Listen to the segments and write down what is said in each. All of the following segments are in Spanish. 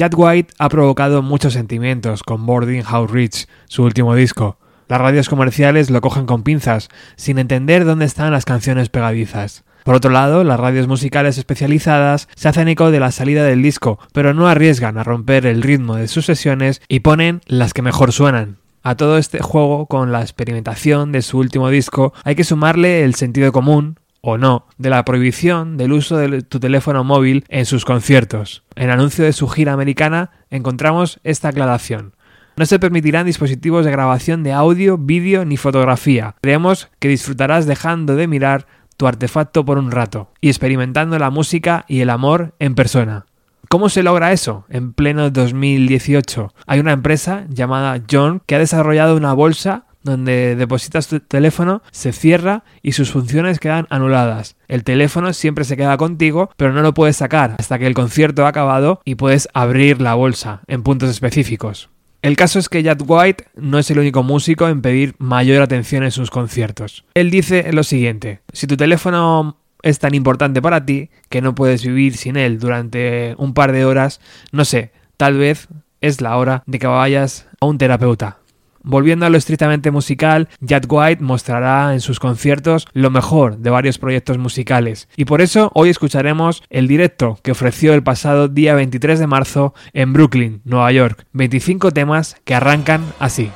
Jack White ha provocado muchos sentimientos con Boarding House Rich, su último disco. Las radios comerciales lo cogen con pinzas, sin entender dónde están las canciones pegadizas. Por otro lado, las radios musicales especializadas se hacen eco de la salida del disco, pero no arriesgan a romper el ritmo de sus sesiones y ponen las que mejor suenan. A todo este juego con la experimentación de su último disco hay que sumarle el sentido común, o no, de la prohibición del uso de tu teléfono móvil en sus conciertos. En anuncio de su gira americana encontramos esta aclaración. No se permitirán dispositivos de grabación de audio, vídeo ni fotografía. Creemos que disfrutarás dejando de mirar tu artefacto por un rato y experimentando la música y el amor en persona. ¿Cómo se logra eso en pleno 2018? Hay una empresa llamada John que ha desarrollado una bolsa donde depositas tu teléfono, se cierra y sus funciones quedan anuladas. El teléfono siempre se queda contigo, pero no lo puedes sacar hasta que el concierto ha acabado y puedes abrir la bolsa en puntos específicos. El caso es que Jack White no es el único músico en pedir mayor atención en sus conciertos. Él dice lo siguiente, si tu teléfono es tan importante para ti que no puedes vivir sin él durante un par de horas, no sé, tal vez es la hora de que vayas a un terapeuta. Volviendo a lo estrictamente musical, Jack White mostrará en sus conciertos lo mejor de varios proyectos musicales, y por eso hoy escucharemos el directo que ofreció el pasado día 23 de marzo en Brooklyn, Nueva York, 25 temas que arrancan así.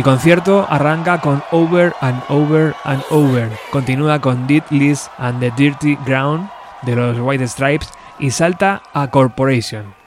El concierto arranca con Over and Over and Over, continúa con Dead List and the Dirty Ground de los White Stripes y salta a Corporation.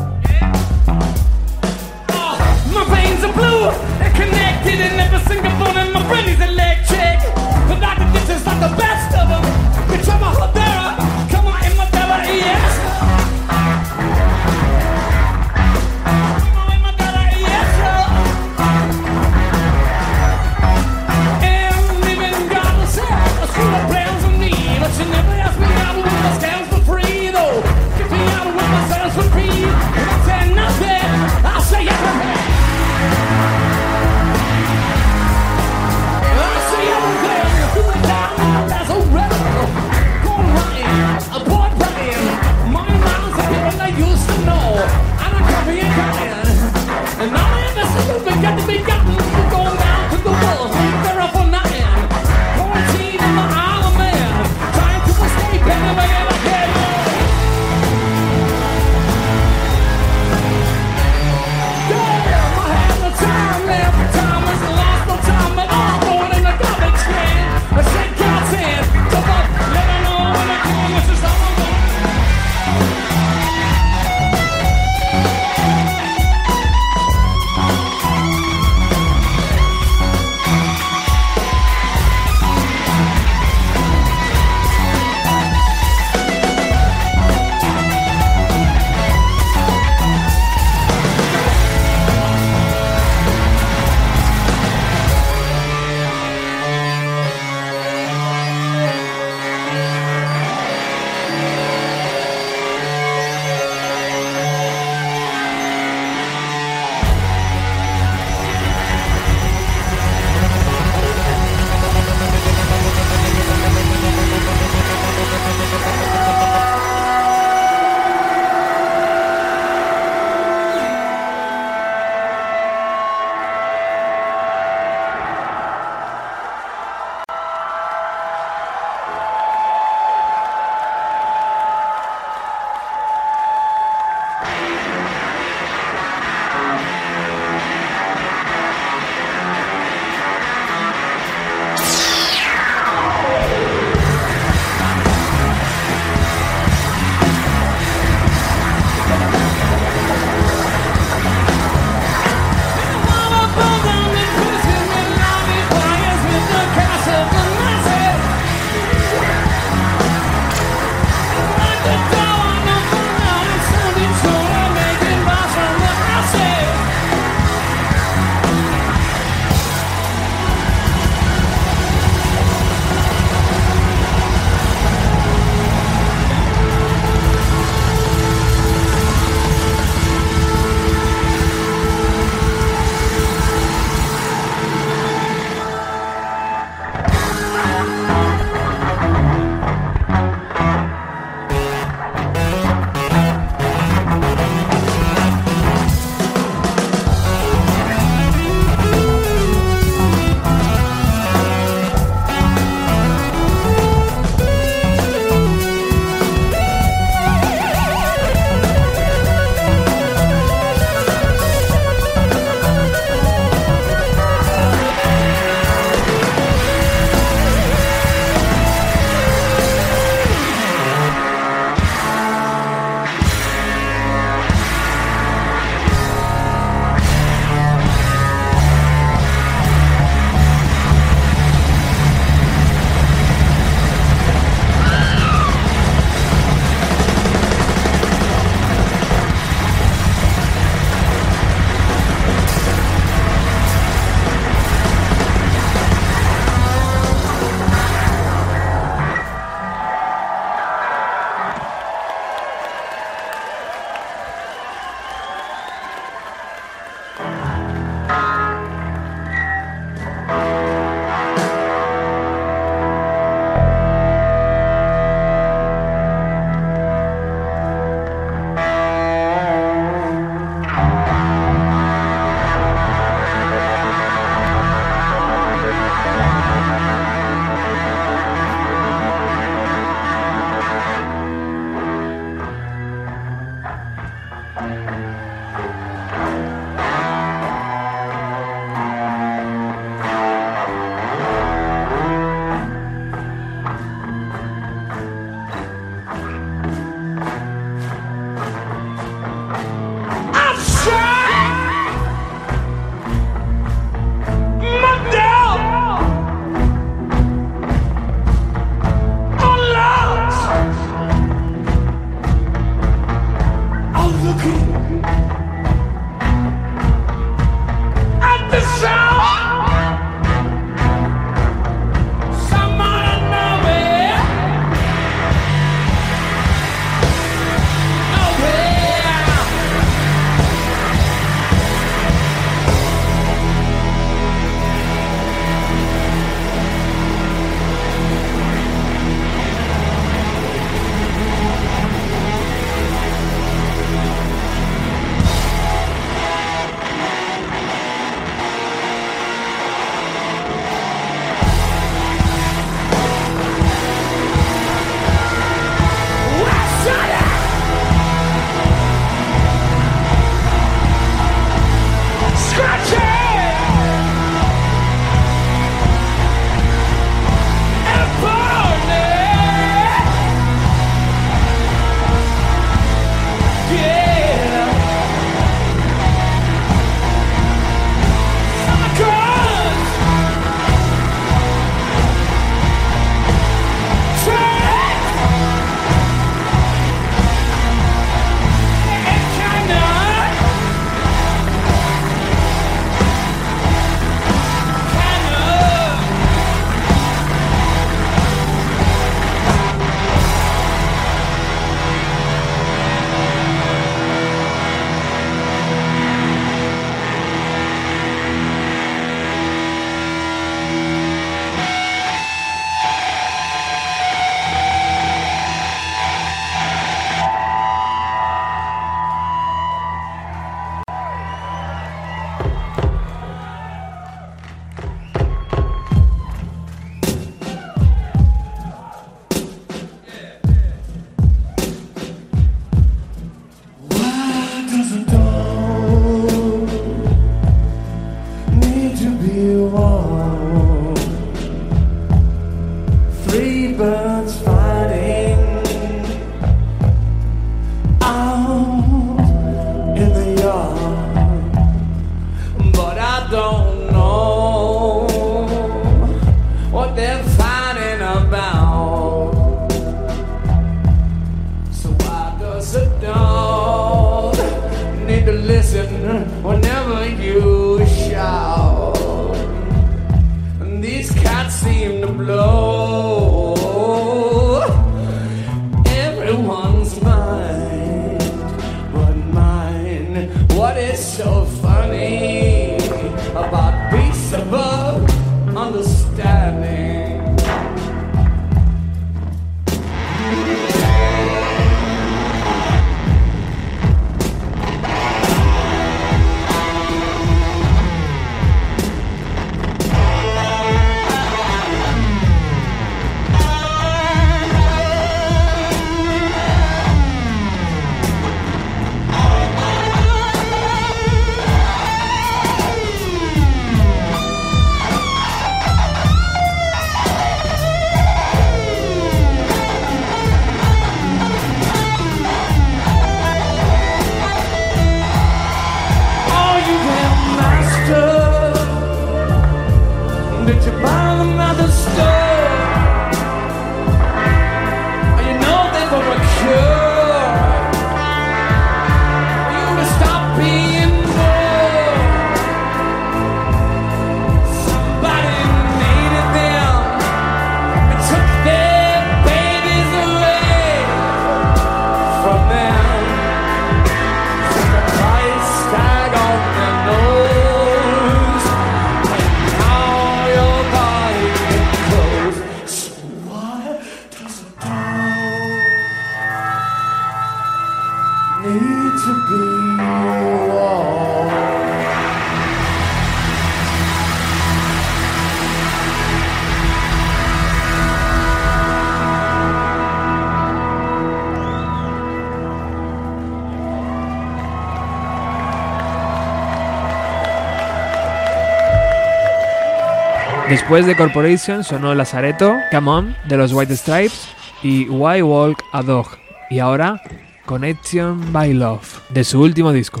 Después de Corporation sonó Lazareto, Come On de los White Stripes y Why Walk a Dog. Y ahora Connection by Love de su último disco.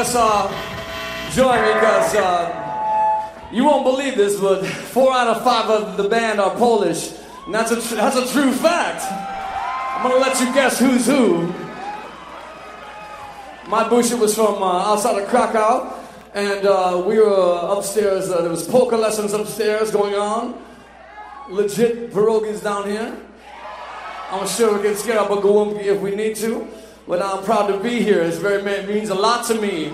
At this Warsaw joint because uh, you won't believe this, but four out of five of the band are Polish. And that's a, tr- that's a true fact. I'm gonna let you guess who's who. My bullshit was from uh, outside of Krakow, and uh, we were upstairs. Uh, there was polka lessons upstairs going on. Legit pierogies down here. I'm sure we can scare up a gołąbki if we need to, but I'm proud to be here. It's very it means a lot to me.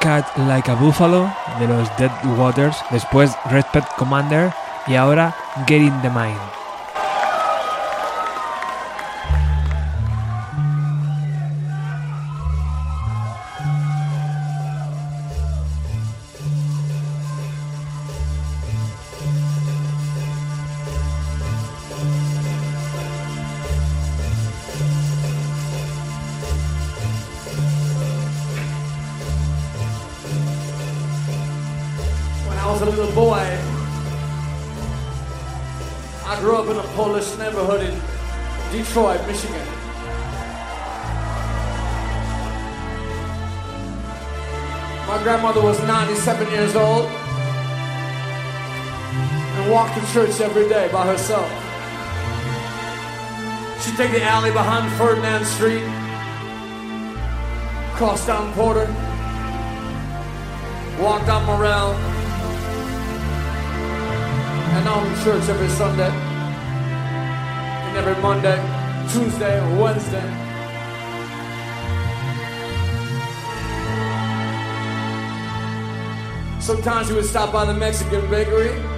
I Cut Like a Buffalo de los Dead Waters, después Respect Commander y ahora Get in the Mind. Church every day by herself. She'd take the alley behind Ferdinand Street, cross down Porter, walk down Morel, and on to church every Sunday, and every Monday, Tuesday, Wednesday. Sometimes you would stop by the Mexican bakery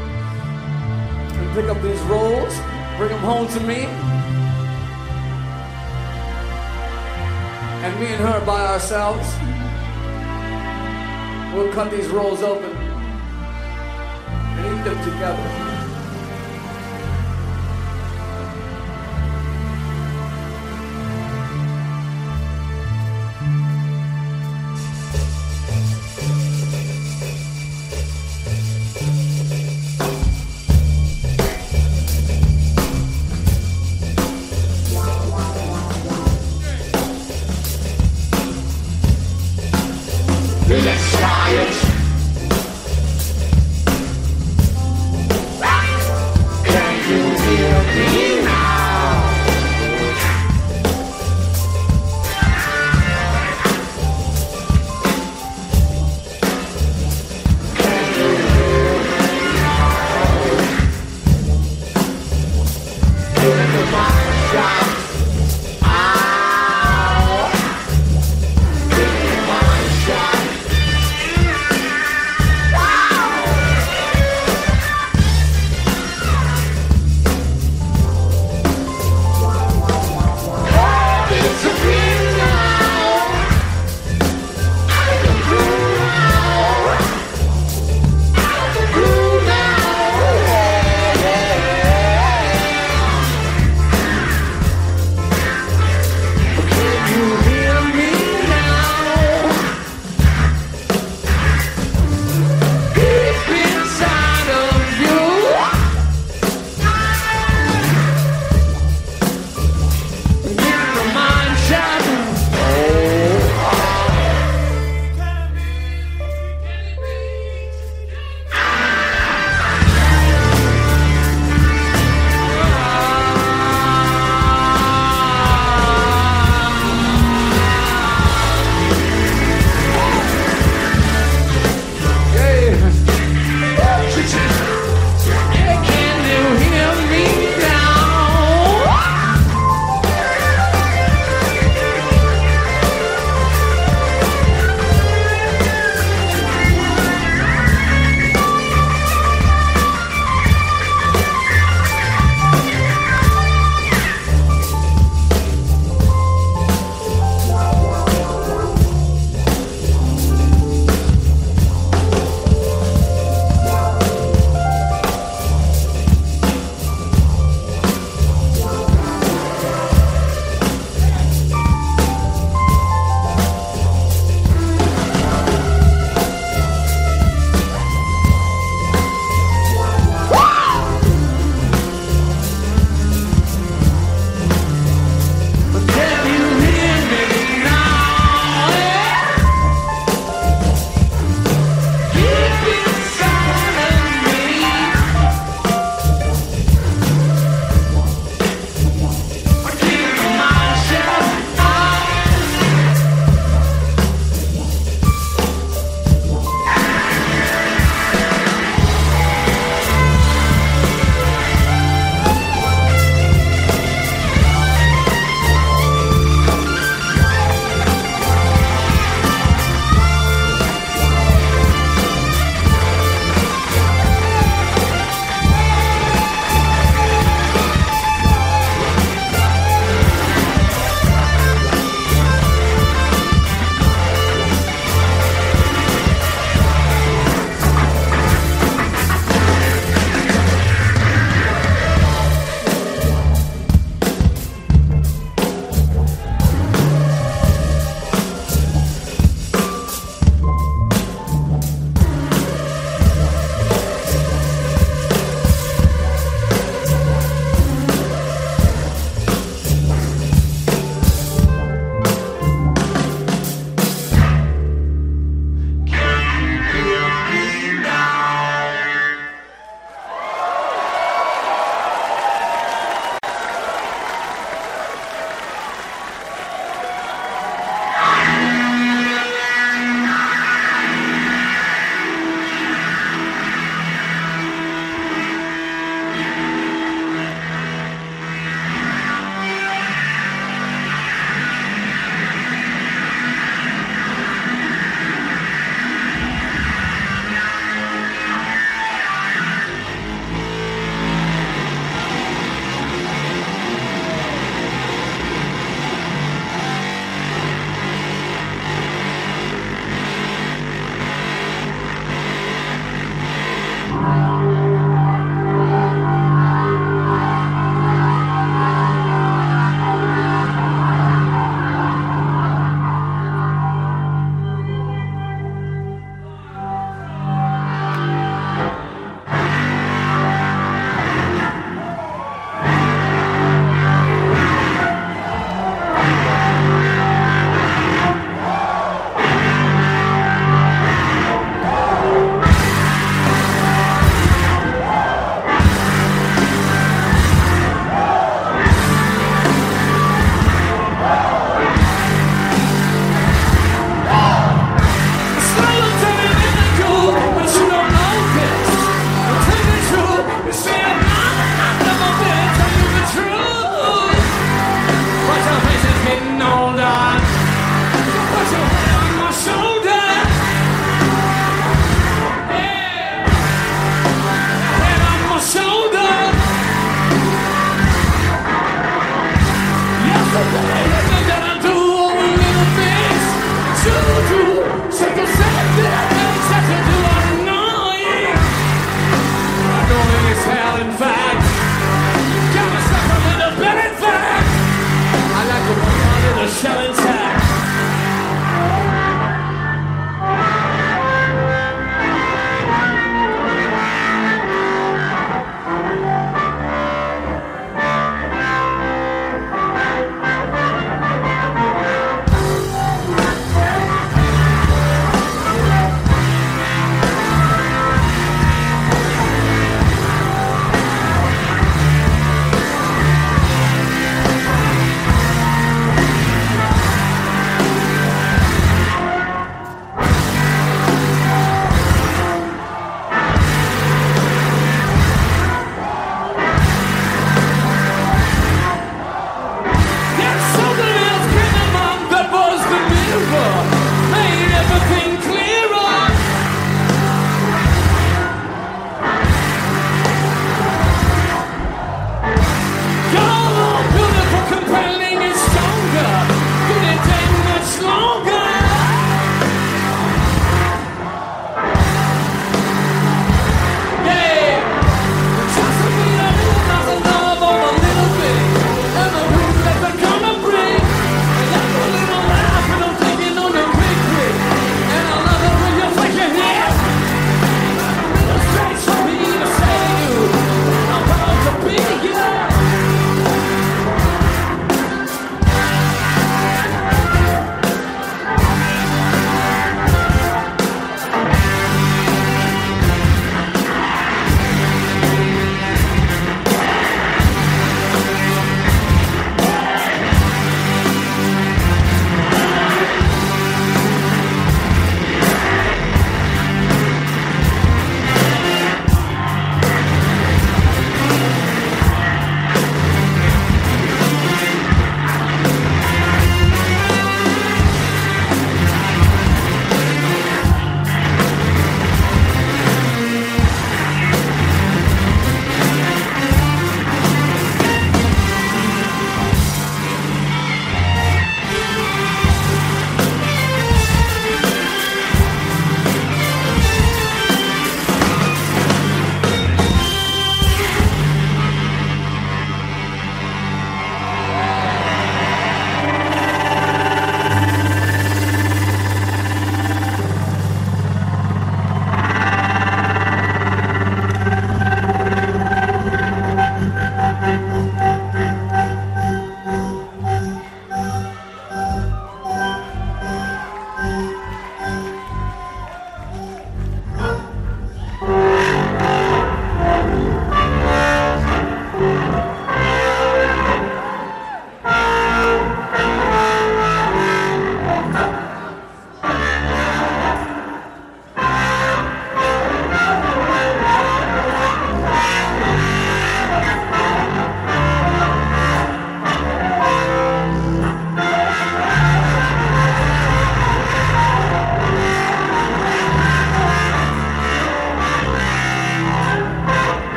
pick up these rolls, bring them home to me. And me and her by ourselves, we'll cut these rolls open and eat them together.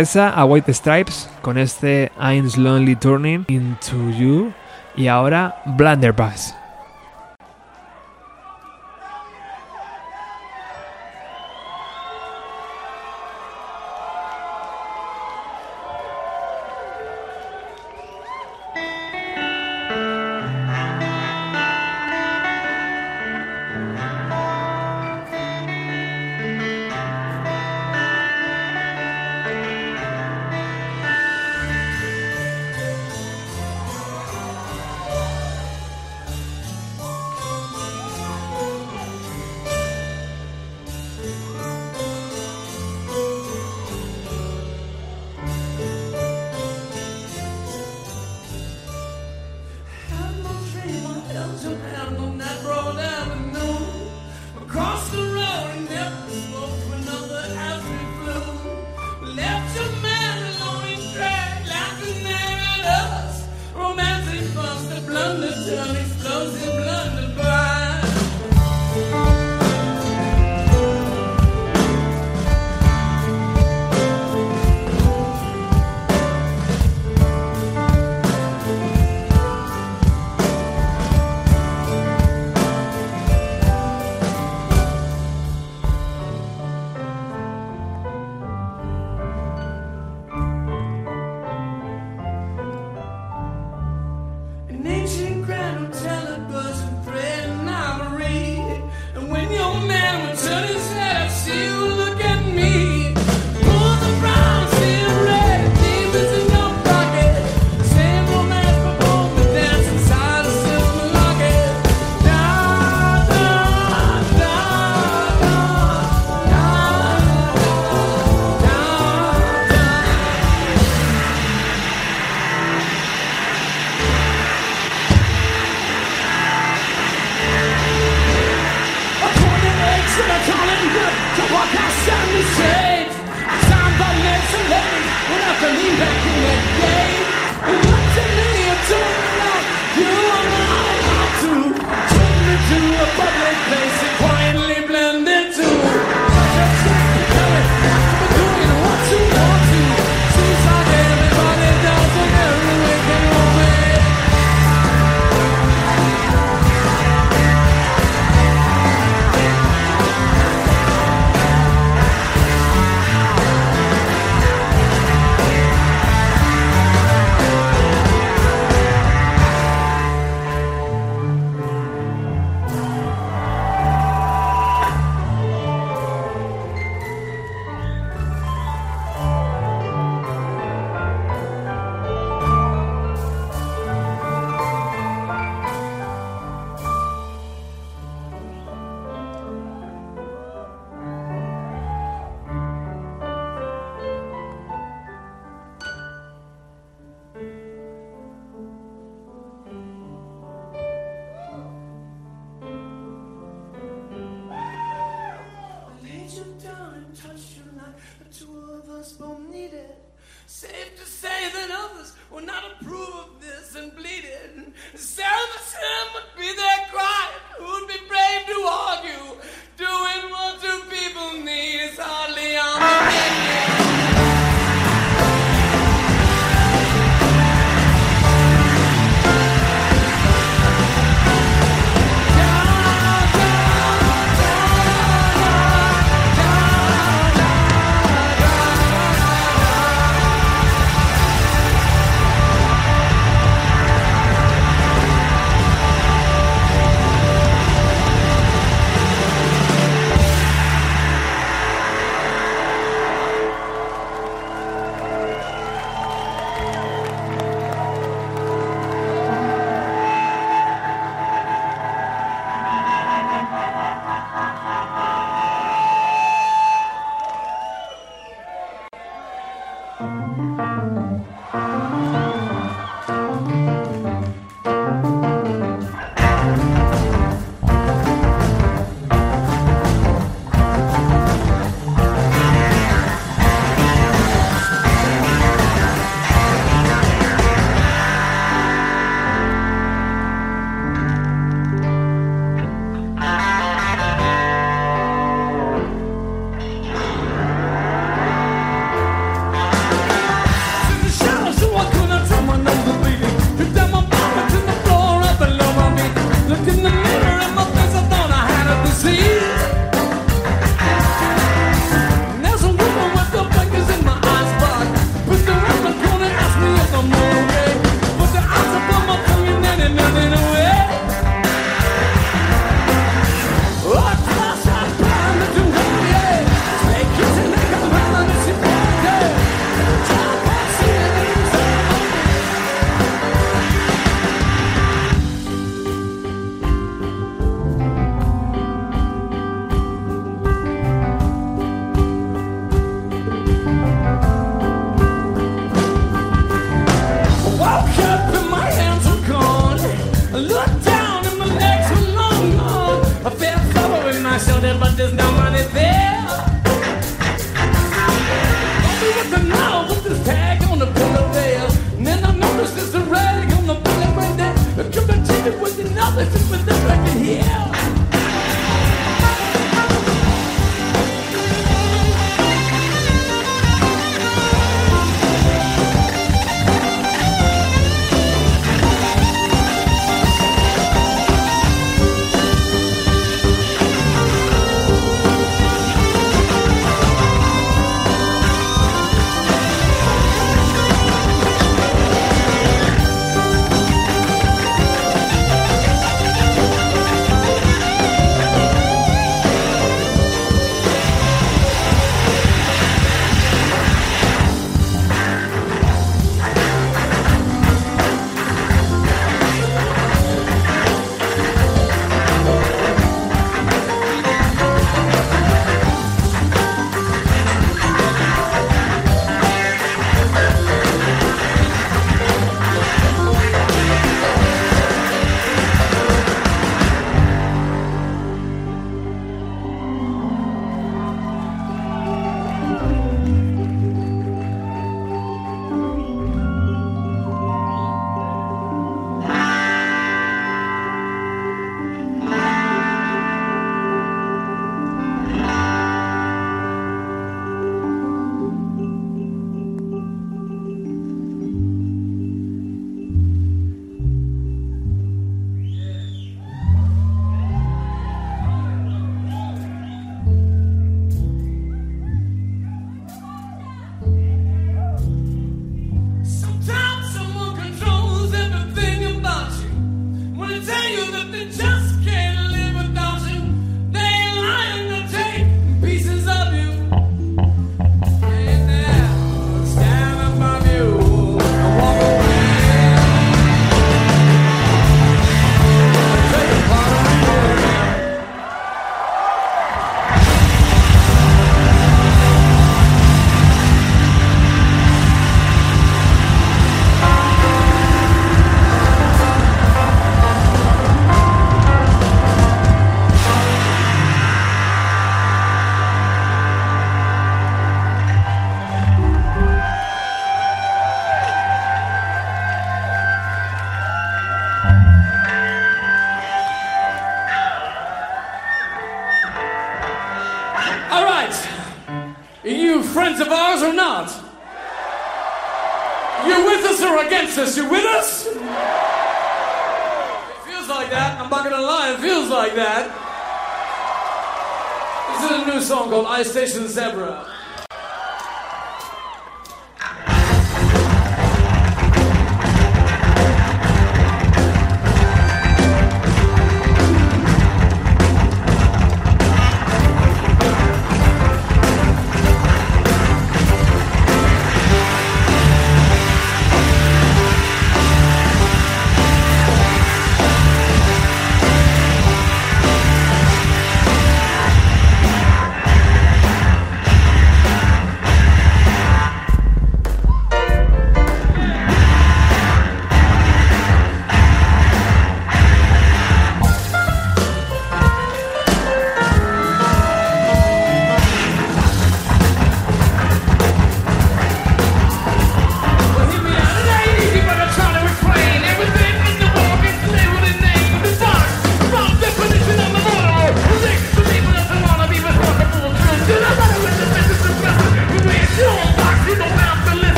Regresa a White Stripes con este I'm Slowly Turning Into You y ahora Blunderbuss.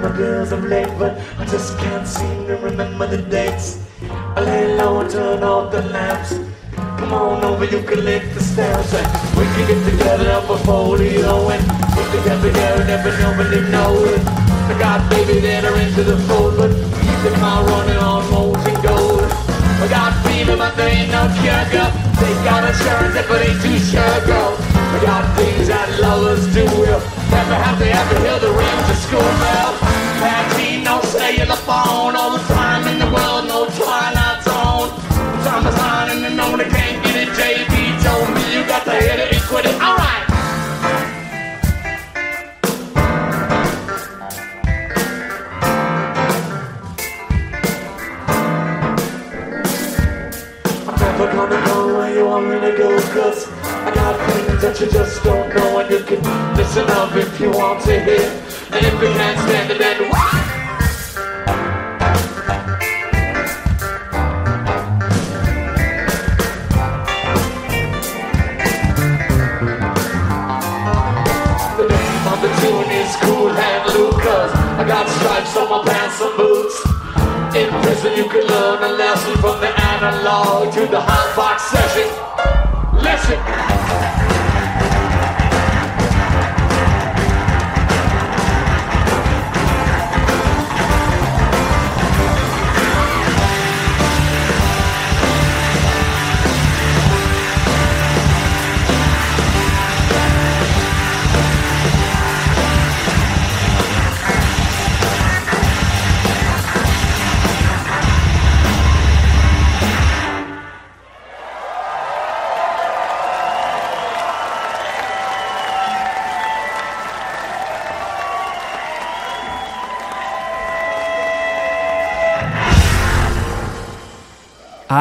my bills of late, but I just can't seem to remember the dates. I lay low and turn off the lamps. Come on over, you can lick the stairs. And we can get together up a folio and put together there and every nobody know it. I got baby that are into the fold, but he's in my running on molten gold. I got fever, but there ain't no cure, girl. They got insurance, but ain't too sure, girl. I got things that lovers do will never have to ever hear the rams of school bell feel the phone. All the time in the world, no twilight zone. Time is on and no one can't get it. JB told me you got to hit it and quit it. All right. Never gonna know where you want me to go Cause I got things that you just don't know And you can listen up if you want to hear And if you can't stand it then cause I got stripes on my pants and boots. In prison you can learn a lesson From the analog to the hot box session. Listen.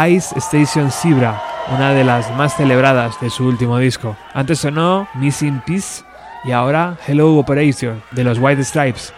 Ice Station Zebra, una de las más celebradas de su último disco. Antes sonó Missing Peace y ahora Hello Operation de los White Stripes.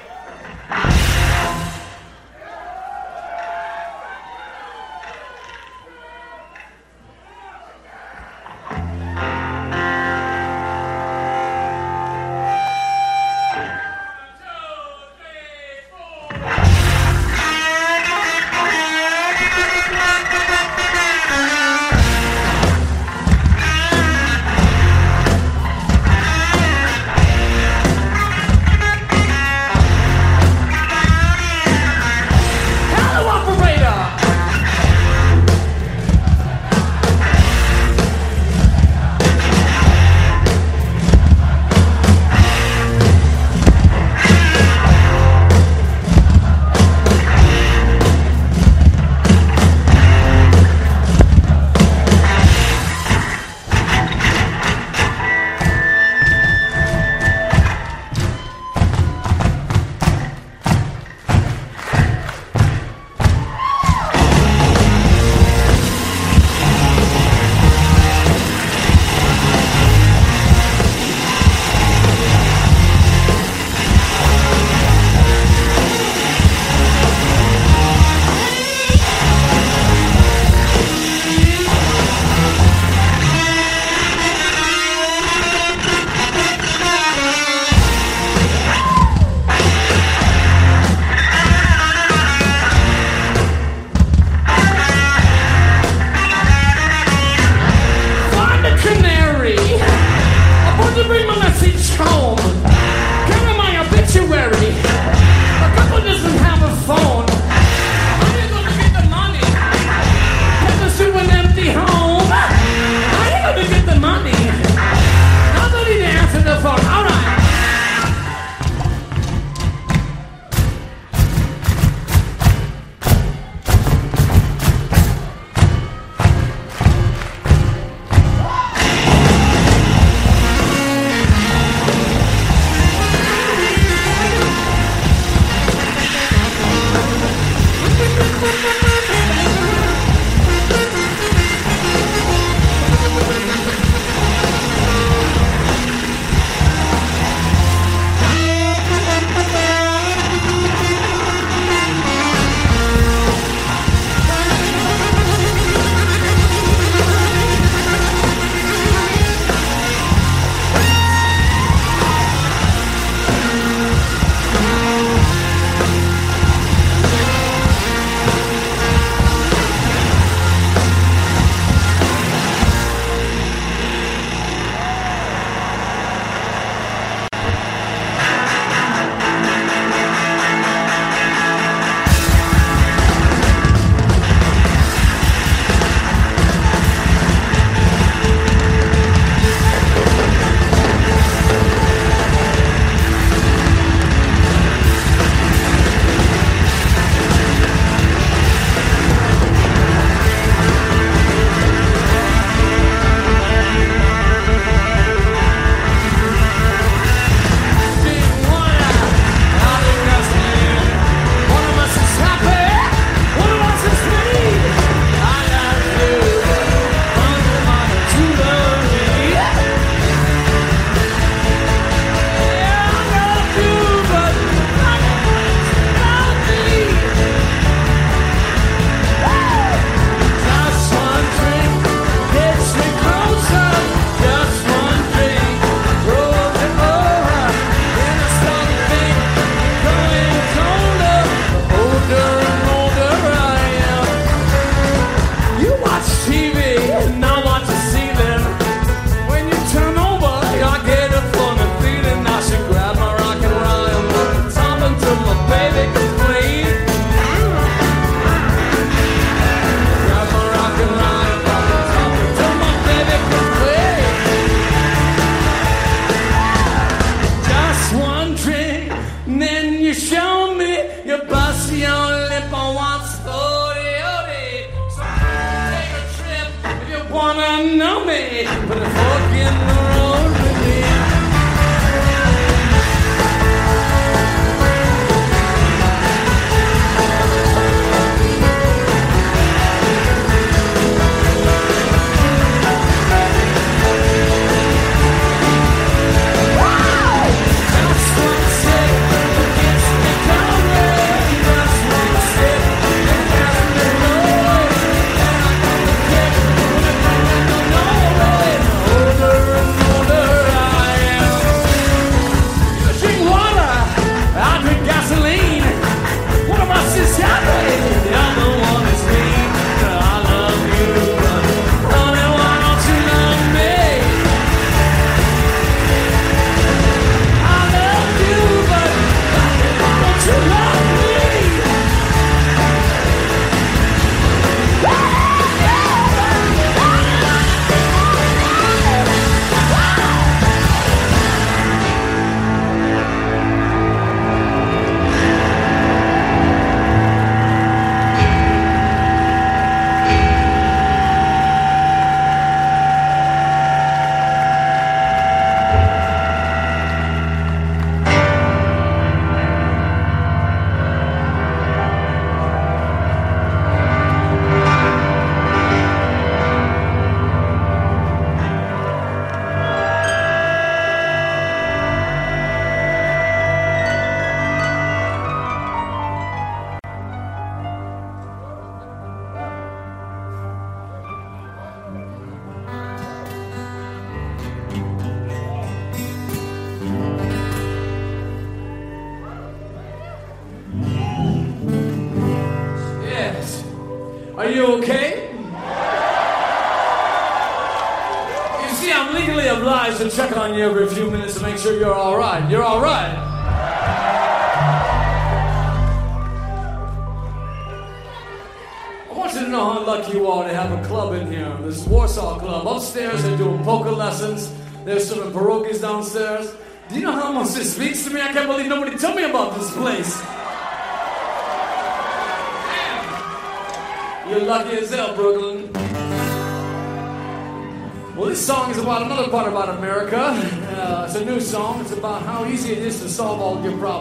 Solve all your problems.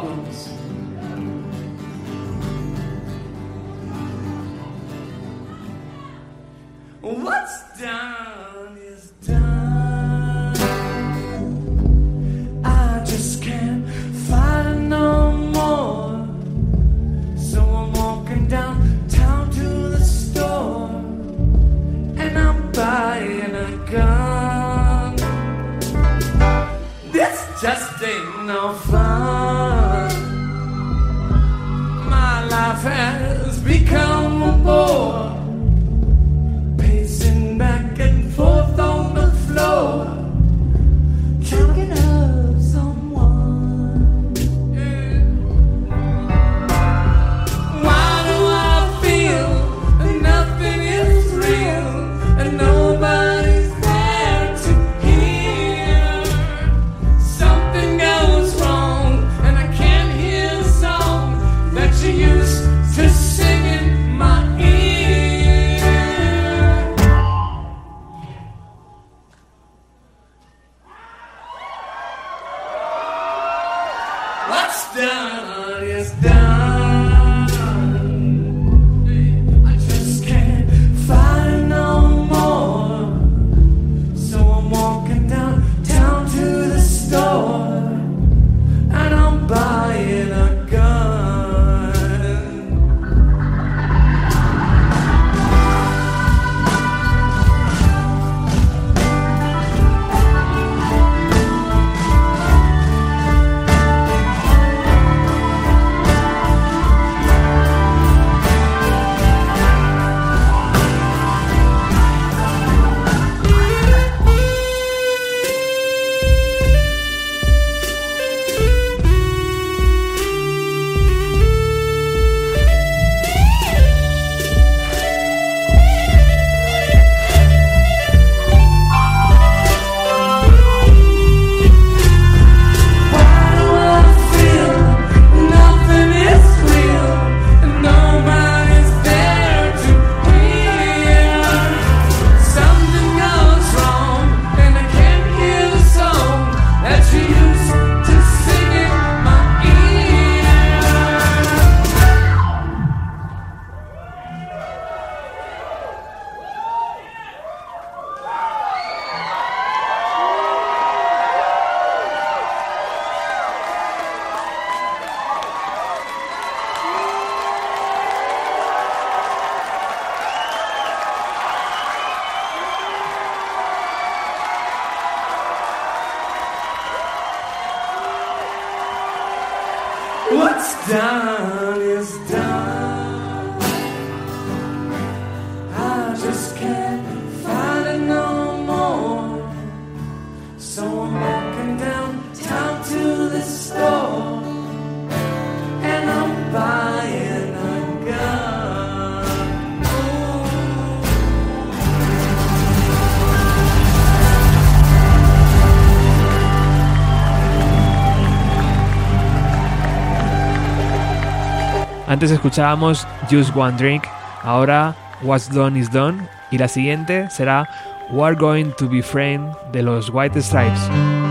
Antes escuchábamos Just One Drink, ahora What's Done Is Done y la siguiente será We're Going to Be Friends de los White Stripes.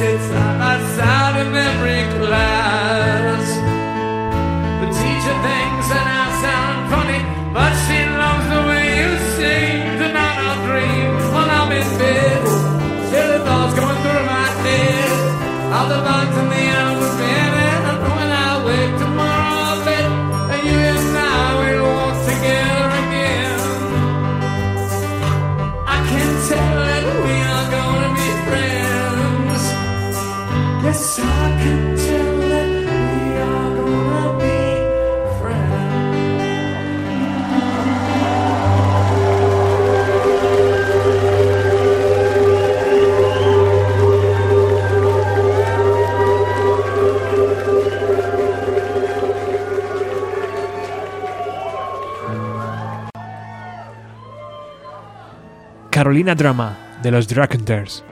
sits outside of memory. Carolina Drama de los Draconters.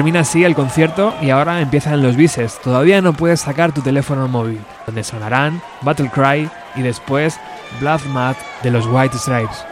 Termina así el concierto y ahora empiezan los bises. Todavía no puedes sacar tu teléfono móvil, donde sonarán Battle Cry y después Blood Mat de los White Stripes.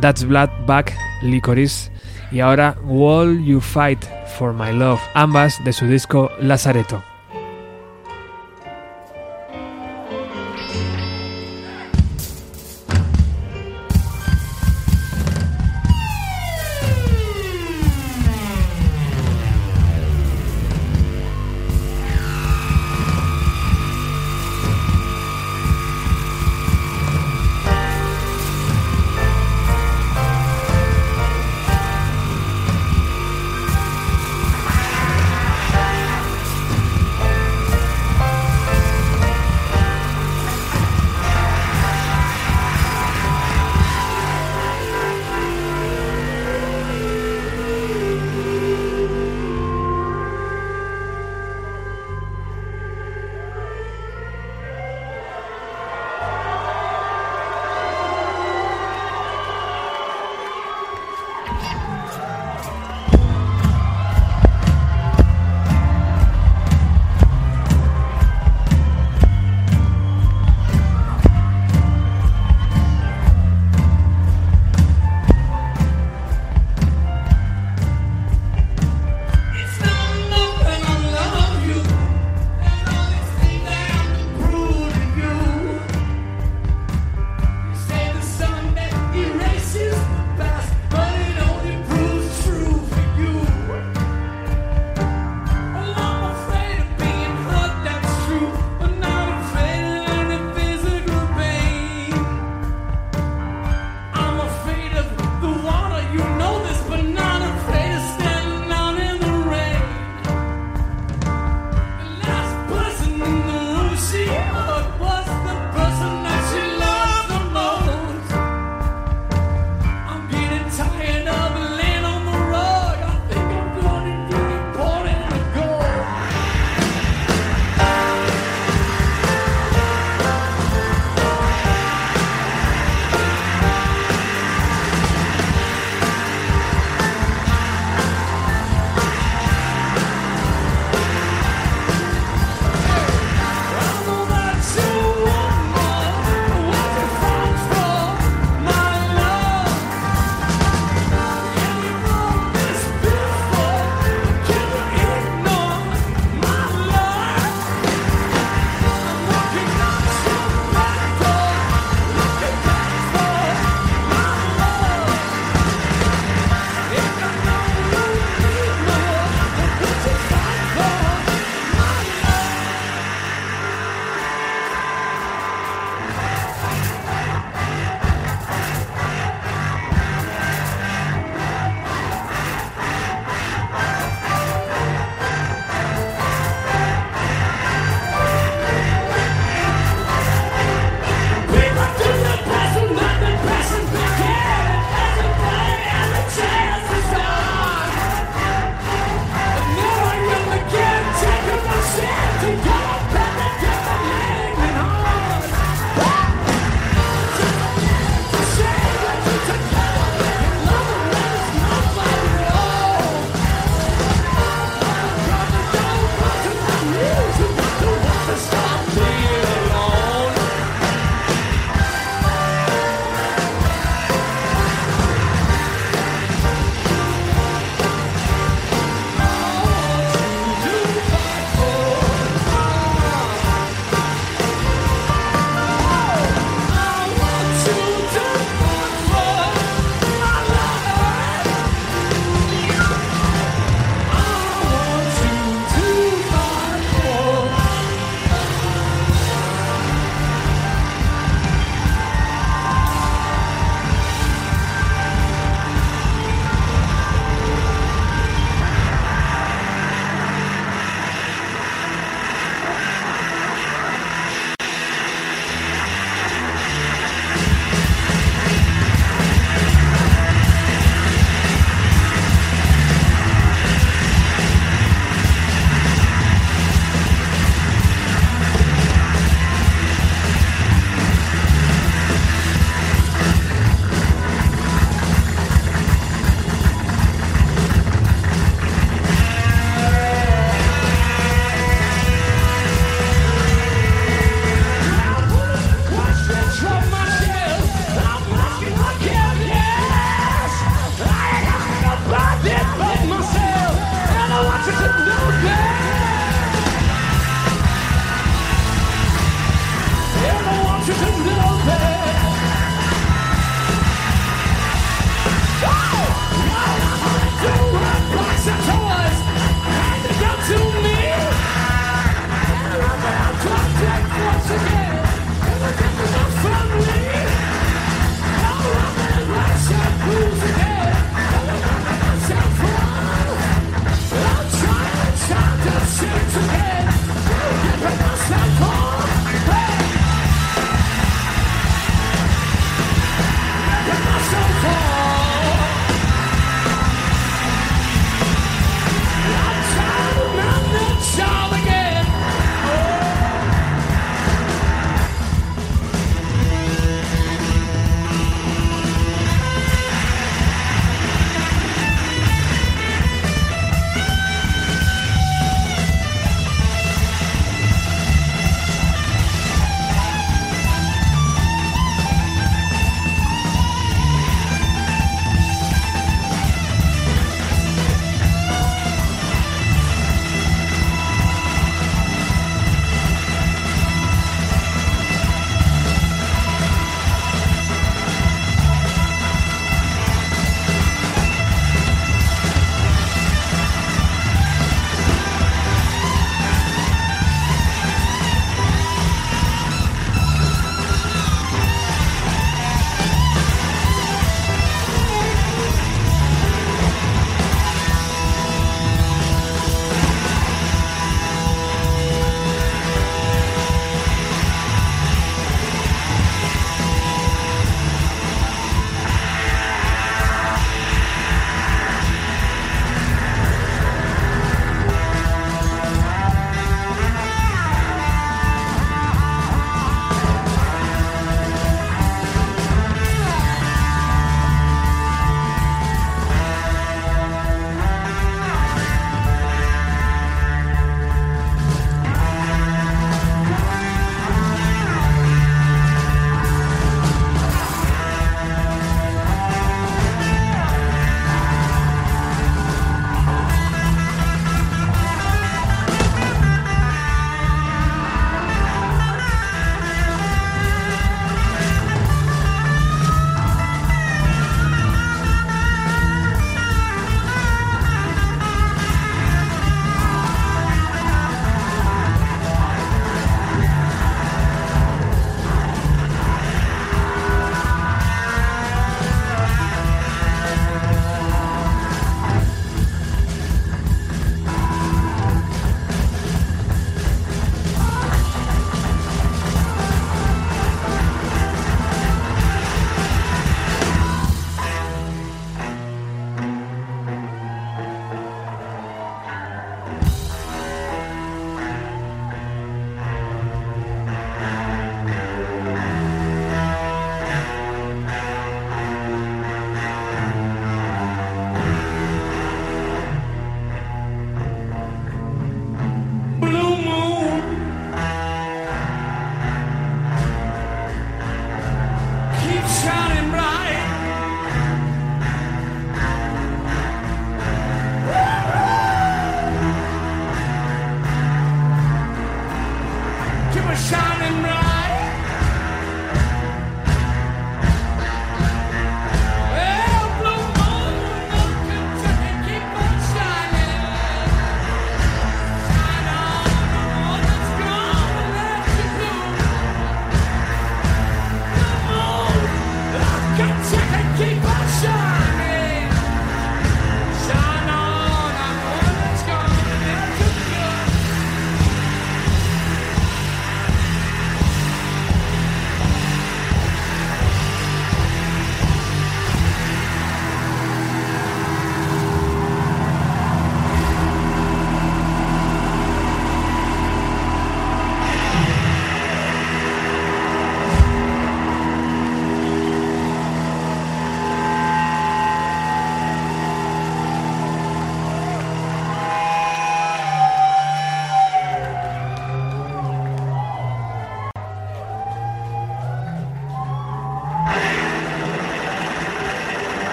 That's Blood Back Licorice y ahora Wall You Fight for My Love, ambas de su disco Lazareto.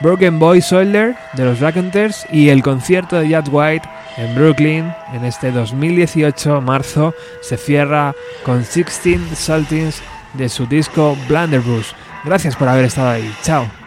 Broken Boy Soldier de los Raconteurs y el concierto de Jack White en Brooklyn en este 2018 marzo se cierra con 16 Saltings de su disco Blunderbuss. Gracias por haber estado ahí. Chao.